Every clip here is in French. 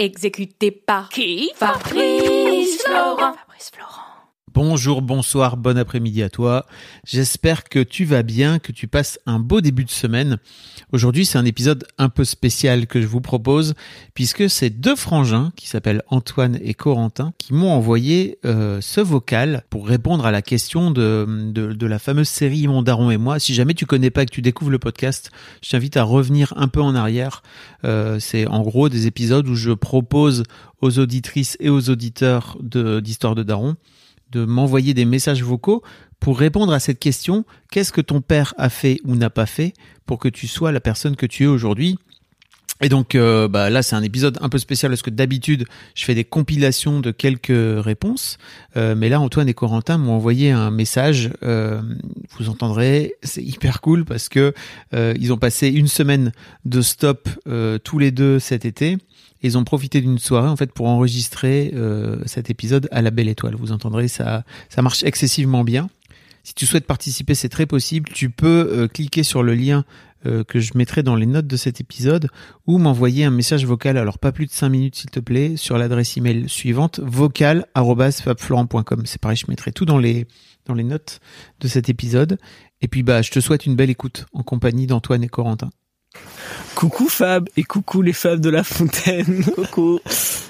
Exécuté par qui? Fabrice Florent. Fabrice Florent. Bonjour, bonsoir, bon après-midi à toi. J'espère que tu vas bien, que tu passes un beau début de semaine. Aujourd'hui, c'est un épisode un peu spécial que je vous propose, puisque c'est deux frangins qui s'appellent Antoine et Corentin qui m'ont envoyé euh, ce vocal pour répondre à la question de, la fameuse série Mon Daron et moi. Si jamais tu connais pas et que tu découvres le podcast, je t'invite à revenir un peu en arrière. Euh, c'est en gros des épisodes où je propose aux auditrices et aux auditeurs de d'Histoire de Daron de m'envoyer des messages vocaux pour répondre à cette question qu'est-ce que ton père a fait ou n'a pas fait pour que tu sois la personne que tu es aujourd'hui? Et donc euh, bah, là c'est un épisode un peu spécial parce que d'habitude je fais des compilations de quelques réponses, Euh, mais là Antoine et Corentin m'ont envoyé un message. euh, vous entendrez, c'est hyper cool parce que ils ont passé une semaine de stop tous les deux cet été. Ils ont profité d'une soirée en fait pour enregistrer euh, cet épisode à la belle étoile. Vous entendrez, ça, ça marche excessivement bien. Si tu souhaites participer, c'est très possible. Tu peux euh, cliquer sur le lien euh, que je mettrai dans les notes de cet épisode ou m'envoyer un message vocal, alors pas plus de 5 minutes s'il te plaît, sur l'adresse email suivante vocal@fabflorent.com. C'est pareil, je mettrai tout dans les dans les notes de cet épisode. Et puis bah je te souhaite une belle écoute en compagnie d'Antoine et Corentin. Coucou Fab et coucou les Fab de la Fontaine. Coucou.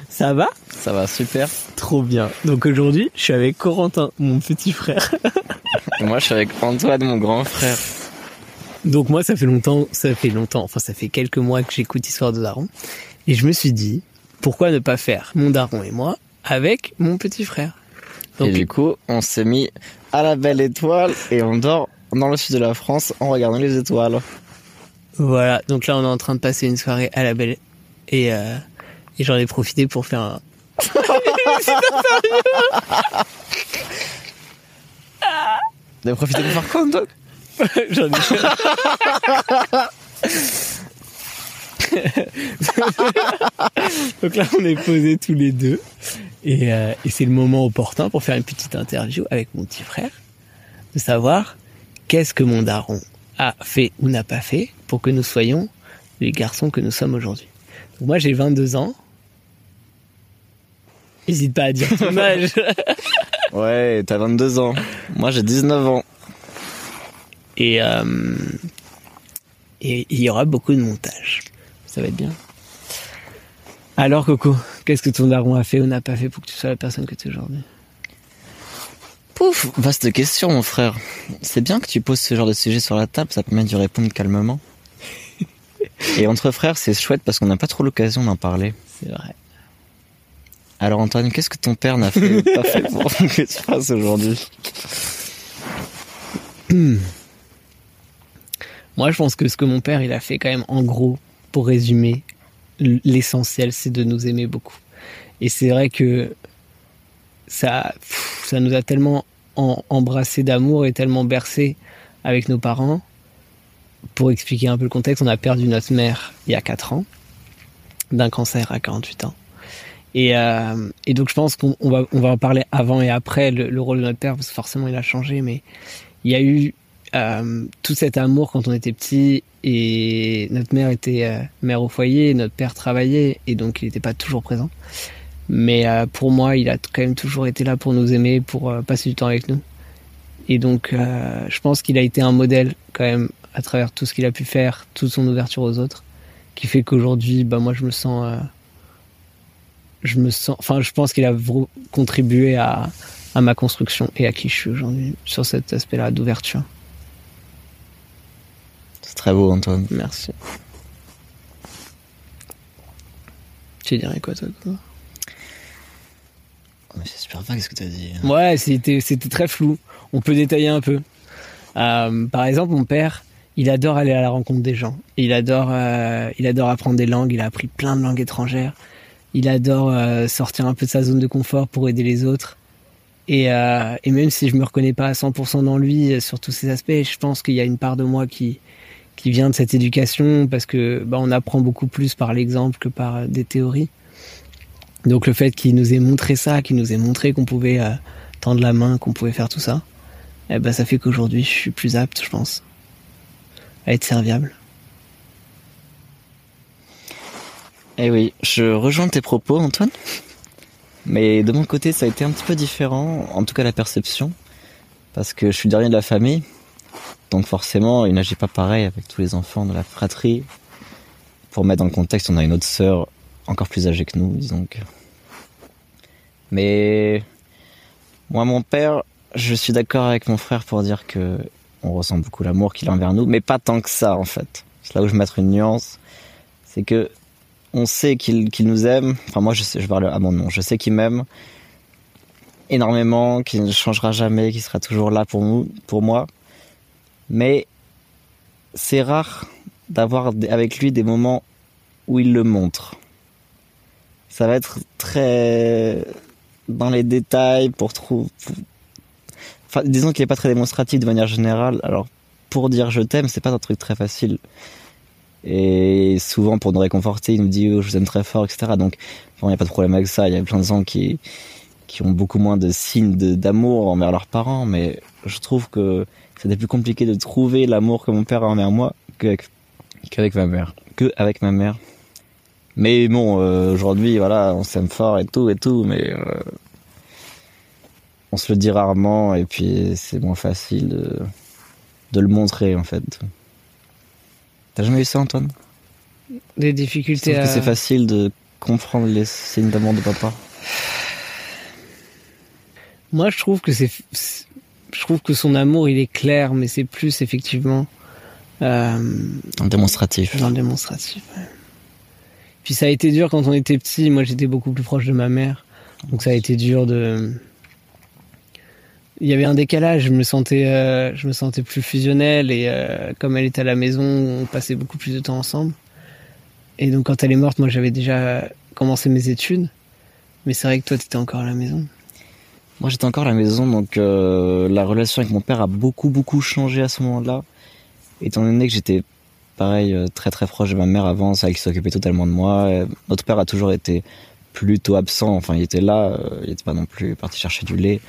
Ça va? Ça va super. Trop bien. Donc aujourd'hui, je suis avec Corentin, mon petit frère. Et moi, je suis avec Antoine, mon grand frère. Donc moi, ça fait longtemps, ça fait longtemps, enfin ça fait quelques mois que j'écoute Histoire de Daron. Et je me suis dit, pourquoi ne pas faire mon daron et moi avec mon petit frère? Et Donc du coup, on s'est mis à la belle étoile et on dort dans le sud de la France en regardant les étoiles. Voilà, donc là on est en train de passer une soirée à la belle et, euh, et j'en ai profité pour faire un... Avez profité de faire quoi, Antoine J'en ai. Donc là, on est posés tous les deux. Et, euh, et c'est le moment opportun pour faire une petite interview avec mon petit frère. De savoir qu'est-ce que mon daron a fait ou n'a pas fait pour que nous soyons les garçons que nous sommes aujourd'hui. Donc moi, j'ai 22 ans. N'hésite pas à dire ton âge. Ouais, t'as 22 ans. Moi, j'ai 19 ans. Et euh, et il y aura beaucoup de montage. Ça va être bien. Alors Coco, qu'est-ce que ton daron a fait ou n'a pas fait pour que tu sois la personne que tu es aujourd'hui? Pouf Vaste question, mon frère. C'est bien que tu poses ce genre de sujet sur la table, ça permet d'y répondre calmement. Et entre frères, c'est chouette parce qu'on n'a pas trop l'occasion d'en parler. C'est vrai. Alors Antoine, qu'est-ce que ton père n'a fait pas fait pour que tu fasses aujourd'hui? Moi, je pense que ce que mon père il a fait quand même en gros, pour résumer, l'essentiel, c'est de nous aimer beaucoup. Et c'est vrai que ça, ça nous a tellement en- embrassé d'amour et tellement bercé avec nos parents. Pour expliquer un peu le contexte, on a perdu notre mère il y a 4 ans d'un cancer à 48 ans. Et, euh, et donc je pense qu'on on va, en parler avant et après le, le rôle de notre père, parce que forcément il a changé, mais il y a eu euh, tout cet amour quand on était petit et notre mère était euh, mère au foyer, notre père travaillait et donc il n'était pas toujours présent. Mais pour moi, il a quand même toujours été là pour nous aimer, pour passer du temps avec nous. Et donc, je pense qu'il a été un modèle quand même à travers tout ce qu'il a pu faire, toute son ouverture aux autres, qui fait qu'aujourd'hui, bah moi, je me sens, euh, je me sens, enfin, je pense qu'il a contribué à, à ma construction et à qui je suis aujourd'hui sur cet aspect-là d'ouverture. C'est très beau, Antoine. Merci. Tu dirais quoi, toi quoi c'est super vague ce que t'as dit. Ouais, c'était c'était très flou. On peut détailler un peu. Euh, par exemple, mon père, il adore aller à la rencontre des gens. Il adore, euh, il adore apprendre des langues. Il a appris plein de langues étrangères. Il adore euh, sortir un peu de sa zone de confort pour aider les autres. Et, euh, et même si je me reconnais pas à 100% dans lui sur tous ces aspects, je pense qu'il y a une part de moi qui qui vient de cette éducation parce que bah, on apprend beaucoup plus par l'exemple que par des théories. Donc le fait qu'il nous ait montré ça, qu'il nous ait montré qu'on pouvait tendre la main, qu'on pouvait faire tout ça, eh ben ça fait qu'aujourd'hui je suis plus apte, je pense, à être serviable. Eh oui, je rejoins tes propos, Antoine. Mais de mon côté, ça a été un petit peu différent, en tout cas la perception, parce que je suis le dernier de la famille, donc forcément, il n'agit pas pareil avec tous les enfants de la fratrie. Pour mettre dans le contexte, on a une autre sœur encore plus âgée que nous, disons. Mais moi, mon père, je suis d'accord avec mon frère pour dire que on ressent beaucoup l'amour qu'il a envers nous, mais pas tant que ça en fait. C'est là où je vais mettre une nuance, c'est que on sait qu'il nous aime. Enfin, moi, je sais, je parle à mon nom. Je sais qu'il m'aime énormément, qu'il ne changera jamais, qu'il sera toujours là pour nous, pour moi. Mais c'est rare d'avoir avec lui des moments où il le montre. Ça va être très dans les détails pour trouver. Disons qu'il est pas très démonstratif de manière générale. Alors, pour dire je t'aime, c'est pas un truc très facile. Et souvent, pour nous réconforter, il nous dit oh, je vous aime très fort, etc. Donc, il n'y a pas de problème avec ça. Il y a plein de gens qui, qui ont beaucoup moins de signes d'amour envers leurs parents, mais je trouve que c'était plus compliqué de trouver l'amour que mon père a envers moi qu'avec ma mère. Que ma mère. Mais bon, euh, aujourd'hui, voilà, on s'aime fort et tout et tout, mais euh, on se le dit rarement et puis c'est moins facile de, de le montrer en fait. T'as jamais eu ça, Antoine? Des difficultés trouve que à... c'est facile de comprendre les signes d'amour de papa. Moi, je trouve que c'est, je trouve que son amour, il est clair, mais c'est plus effectivement euh, En démonstratif. dans le démonstratif. ouais. Puis ça a été dur quand on était petit. Moi, j'étais beaucoup plus proche de ma mère, donc ça a été dur de. Il y avait un décalage. Je me sentais, euh, je me sentais plus fusionnel et euh, comme elle était à la maison, on passait beaucoup plus de temps ensemble. Et donc quand elle est morte, moi, j'avais déjà commencé mes études. Mais c'est vrai que toi, t'étais encore à la maison. Moi, j'étais encore à la maison, donc euh, la relation avec mon père a beaucoup, beaucoup changé à ce moment-là. Étant donné que j'étais, pareil, très, très proche de ma mère avant, vrai qu'il s'occupait totalement de moi. Notre père a toujours été plutôt absent, enfin, il était là, il n'était pas non plus parti chercher du lait,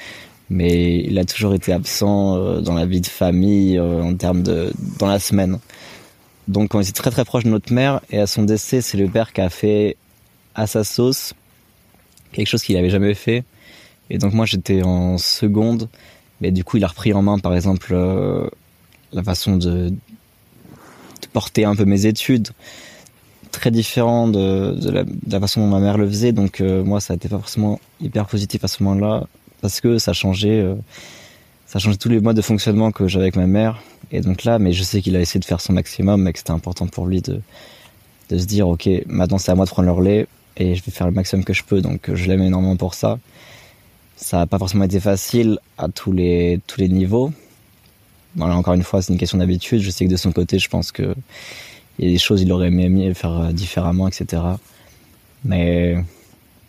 mais il a toujours été absent euh, dans la vie de famille, euh, en termes de... dans la semaine. Donc, on était très, très proche de notre mère, et à son décès, c'est le père qui a fait à sa sauce quelque chose qu'il n'avait jamais fait. Et donc moi j'étais en seconde, mais du coup il a repris en main par exemple euh, la façon de, porter un peu mes études, très différent de, la, façon dont ma mère le faisait. Donc moi ça été pas forcément hyper positif à ce moment-là parce que ça changeait, euh, ça changeait tous les modes de fonctionnement que j'avais avec ma mère. Et donc là, mais je sais qu'il a essayé de faire son maximum, mais que c'était important pour lui de se dire ok maintenant c'est à moi de prendre le relais et je vais faire le maximum que je peux. Donc je l'aime énormément pour ça ça n'a pas forcément été facile à tous les tous les niveaux. Voilà, encore une fois, c'est une question d'habitude. Je sais que de son côté, je pense que il y a des choses il aurait aimé, aimé faire euh, différemment, etc. Mais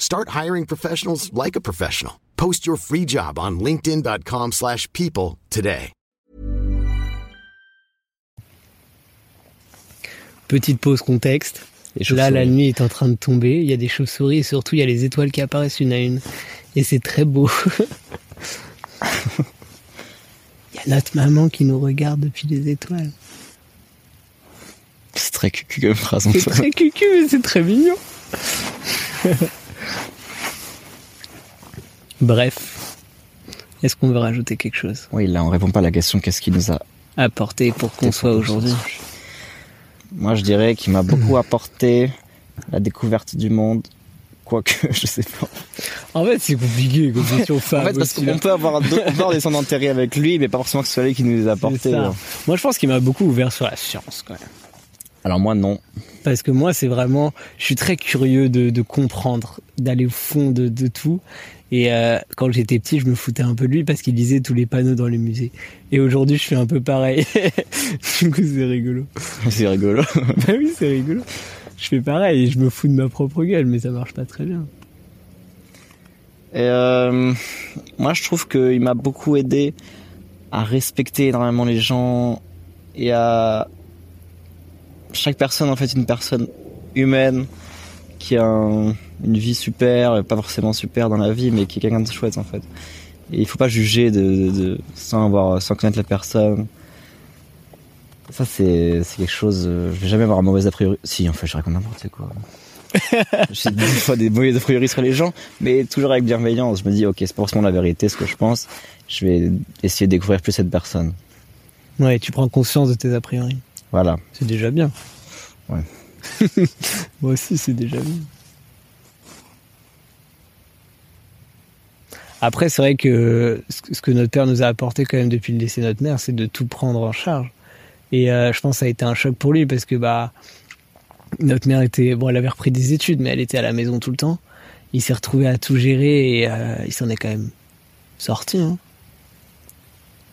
Start hiring professionals like a professional. Post your free job on linkedin.com/people slash people today. Petite pause contexte. Les Là, la nuit est en train de tomber. Il y a des chauves-souris et surtout, il y a les étoiles qui apparaissent une à une. Et c'est très beau. Il y a notre maman qui nous regarde depuis les étoiles. C'est très cucu comme phrase. C'est très cucu, mais c'est très mignon. Bref. Est-ce qu'on veut rajouter quelque chose? Oui, là, on répond pas à la question qu'est-ce qui nous a apporté pour qu'on soit aujourd'hui? Moi, je dirais qu'il m'a beaucoup apporté la découverte du monde. Quoique, je sais pas. En fait, c'est compliqué comme question En fait, parce qu'on peut avoir avoir des sons d'enterrés avec lui, mais pas forcément que ce soit lui qui nous les a apportés. hein. Moi, je pense qu'il m'a beaucoup ouvert sur la science quand même. Alors moi, non. Parce que moi, c'est vraiment, je suis très curieux de, de comprendre, d'aller au fond de, de tout. Et euh, quand j'étais petit, je me foutais un peu de lui parce qu'il lisait tous les panneaux dans les musées. Et aujourd'hui, je fais un peu pareil. du coup, c'est rigolo. C'est rigolo. bah oui, c'est rigolo. Je fais pareil et je me fous de ma propre gueule, mais ça marche pas très bien. Et euh, moi, je trouve qu'il m'a beaucoup aidé à respecter énormément les gens et à chaque personne en fait une personne humaine qui a un- une vie super, pas forcément super dans la vie, mais qui est quelqu'un de chouette en fait. Et il faut pas juger de, de- de- sans avoir, sans connaître la personne. Ça c'est quelque chose. euh, Je vais jamais avoir un mauvais a priori. Si, en fait, je raconte n'importe quoi. J'ai des fois des mauvais a priori sur les gens, mais toujours avec bienveillance. Je me dis, ok, c'est forcément la vérité, ce que je pense. Je vais essayer de découvrir plus cette personne. Ouais, tu prends conscience de tes a priori. Voilà. C'est déjà bien. Ouais. Moi aussi, c'est déjà bien. Après, c'est vrai que ce que- notre père nous a apporté quand même depuis le décès de notre mère, c'est de tout prendre en charge. Et euh, je pense que ça a été un choc pour lui parce que bah notre mère était bon, elle avait repris des études, mais elle était à la maison tout le temps. Il s'est retrouvé à tout gérer et euh, il s'en est quand même sorti. Hein.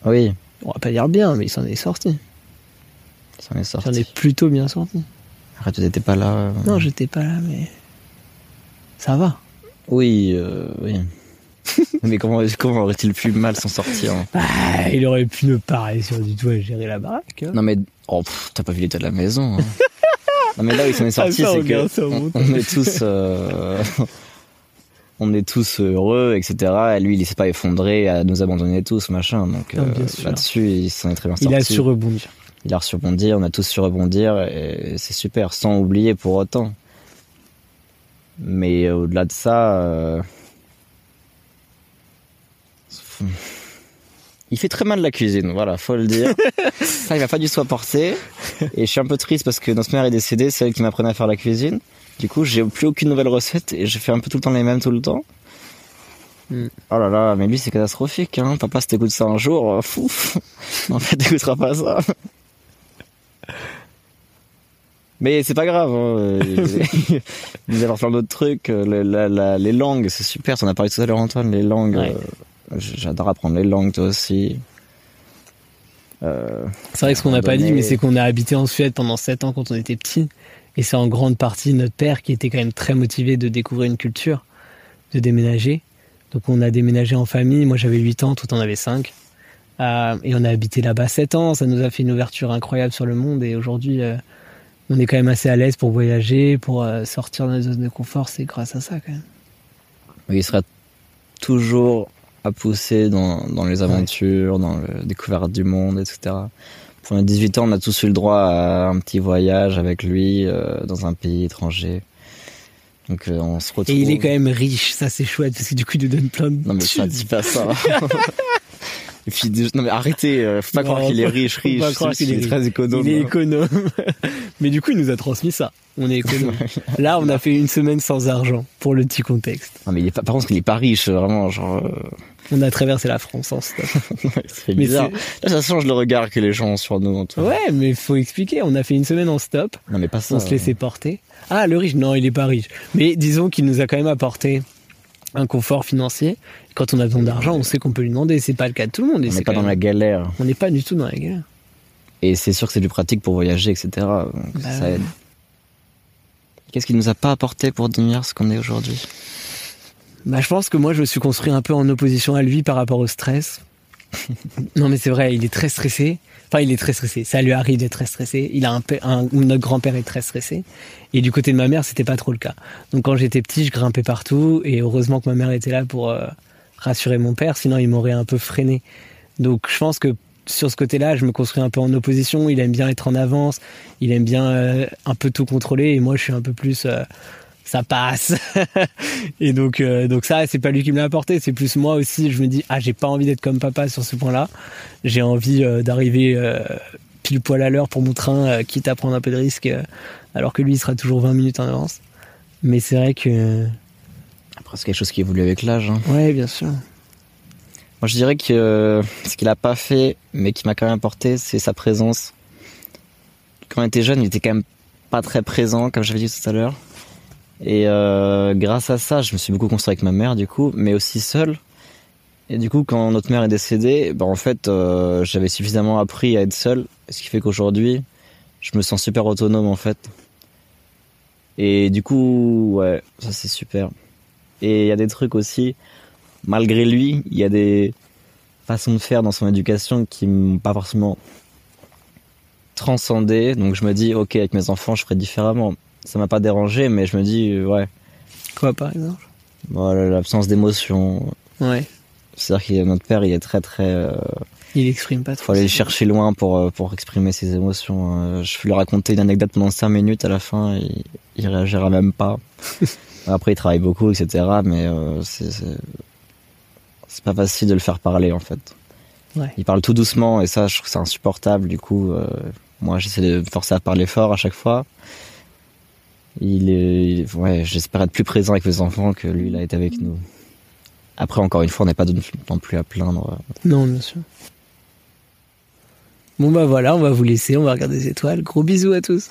Oui, On va pas dire bien, mais il s'en est sorti. ça en est Il s'en sorti. est plutôt bien sorti. Arrête, tu n'étais pas là. euh. Non, j'étais pas là, mais ça va. Oui, euh, oui. mais comment, comment aurait-il pu mal s'en sortir hein Ah, il aurait pu ne pas réussir du tout à gérer la baraque. hein. Non mais, oh, t'as pas vu l'état de la maison. hein. non mais là où il s'en est sorti, Ah, ça, c'est que ça, on, est tous, euh, on est tous heureux, etc. Et lui, il s'est pas effondré à nous abandonner tous, machin. Donc euh, là-dessus, il s'en est très bien Il sorti. a su rebondir. Il a su rebondir, on a tous su rebondir, et c'est super, sans oublier pour autant. Mais au-delà de ça, euh, il fait très mal la cuisine, voilà, faut le dire. ça, il va pas du tout apporter. Et je suis un peu triste parce que notre mère est décédée, c'est elle qui m'apprenait à faire la cuisine. Du coup, j'ai plus aucune nouvelle recette et je fais un peu tout le temps les mêmes tout le temps. Mm. Oh là là, mais lui c'est catastrophique, hein. Papa, si t'écoutes ça un jour, euh, fou. en fait, t'écouteras pas ça. Mais c'est pas grave. Hein. Il nous apporte plein d'autres trucs. le- la- la- les langues, c'est super. T'en as parlé tout à l'heure, Antoine. Les langues. Ouais. euh, J'adore apprendre les langues, toi aussi. Euh, C'est vrai que ce qu'on n'a pas dit, mais c'est qu'on a habité en Suède pendant 7 ans quand on était petit. Et c'est en grande partie notre père qui était quand même très motivé de découvrir une culture, de déménager. Donc on a déménagé en famille. Moi j'avais 8 ans, tout en avait 5. Euh, et on a habité là-bas 7 ans. Ça nous a fait une ouverture incroyable sur le monde. Et aujourd'hui, euh, on est quand même assez à l'aise pour voyager, pour sortir de notre zone de confort. C'est grâce à ça quand même. il sera toujours à pousser dans, dans les aventures, dans la découverte du monde, etc. Pour les 18 ans, on a tous eu le droit à un petit voyage avec lui euh, dans un pays étranger. Donc euh, on se retrouve. Et il est quand même riche. Ça c'est chouette parce que du coup il nous donne plein de Non mais ça dis pas ça. Et puis, non mais arrêtez, euh, faut pas Non, croire qu'il est faut- riche, faut riche. pas croire c'est- qu'il est il est très économe. Il est économe. Mais du coup, il nous a transmis ça. On est. Là, on a fait une semaine sans argent, pour le petit contexte. Non mais il est pas, par contre il est pas riche, vraiment genre. euh, On a traversé la France en stop. c'est bizarre. Là ça change le regard que les gens ont sur nous. Antoine. Ouais, mais faut expliquer. On a fait une semaine en stop. Non mais pas ça. On se laissait porter. Ah, le riche, non, il est pas riche. Mais disons qu'il nous a quand même apporté un confort financier. Quand on a besoin d'argent, on sait qu'on peut lui demander. C'est pas le cas de tout le monde. et On n'est pas dans la galère. On n'est pas du tout dans la galère. Et c'est sûr que c'est du pratique pour voyager, etc. Donc Bah ça aide. Qu'est-ce qu'il nous a pas apporté pour devenir ce qu'on est aujourd'hui? Bah, je pense que moi, je me suis construit un peu en opposition à lui par rapport au stress. non, mais c'est vrai, il est très stressé. Enfin, il est très stressé. Ça lui arrive d'être très stressé. Il a un, père- un notre grand-père est très stressé. Et du côté de ma mère, c'était pas trop le cas. Donc, quand j'étais petit, je grimpais partout. Et heureusement que ma mère était là pour euh, rassurer mon père. Sinon, il m'aurait un peu freiné. Donc, je pense que sur ce côté-là, je me construis un peu en opposition. Il aime bien être en avance. Il aime bien euh, un peu tout contrôler. Et moi, je suis un peu plus euh, ça passe. et donc, euh, donc ça, c'est pas lui qui me l'a apporté, c'est plus moi aussi. Je me dis, ah, j'ai pas envie d'être comme papa sur ce point-là. J'ai envie d'arriver pile poil à l'heure pour mon train, quitte à prendre un peu de risque, alors que lui, il sera toujours 20 minutes en avance. Mais c'est vrai que. Après, c'est quelque chose qui évolue avec l'âge. Hein. Ouais, bien sûr. Moi, je dirais que ce qu'il a pas fait, mais qui m'a quand même apporté, c'est sa présence. Quand on était jeune, il était quand même pas très présent, comme j'avais dit tout à l'heure. Et euh, grâce à ça, je me suis beaucoup construit avec ma mère, du coup, mais aussi seul. Et du coup, quand notre mère est décédée, ben en fait, euh, j'avais suffisamment appris à être seul, ce qui fait qu'aujourd'hui, je me sens super autonome, en fait. Et du coup, ouais, ça c'est super. Et il y a des trucs aussi, malgré lui, il y a des façons de faire dans son éducation qui m'ont pas forcément transcendé. Donc je me dis, ok, avec mes enfants, je ferai différemment ça m'a pas dérangé, mais je me dis, euh, ouais. Quoi, par exemple? Voilà, l'absence d'émotion. Ouais. C'est-à-dire que notre père, il est très, très. Euh, il exprime pas trop. Faut aller chercher loin pour, euh, pour exprimer ses émotions. Je vais lui raconter une anecdote pendant 5 minutes à la fin, il, il réagira même pas. Après, il travaille beaucoup, etc. Mais c'est, c'est pas facile de le faire parler, en fait. Ouais. Il parle tout doucement, et ça, je trouve que c'est insupportable. Du coup, moi, j'essaie de forcer à parler fort à chaque fois il est, ouais, j'espère être plus présent avec mes enfants que lui, il a été avec nous. Après, encore une fois, on n'est pas non plus à plaindre. Non, bien sûr. Bon bah voilà, on va vous laisser, on va regarder les étoiles. Gros bisous à tous.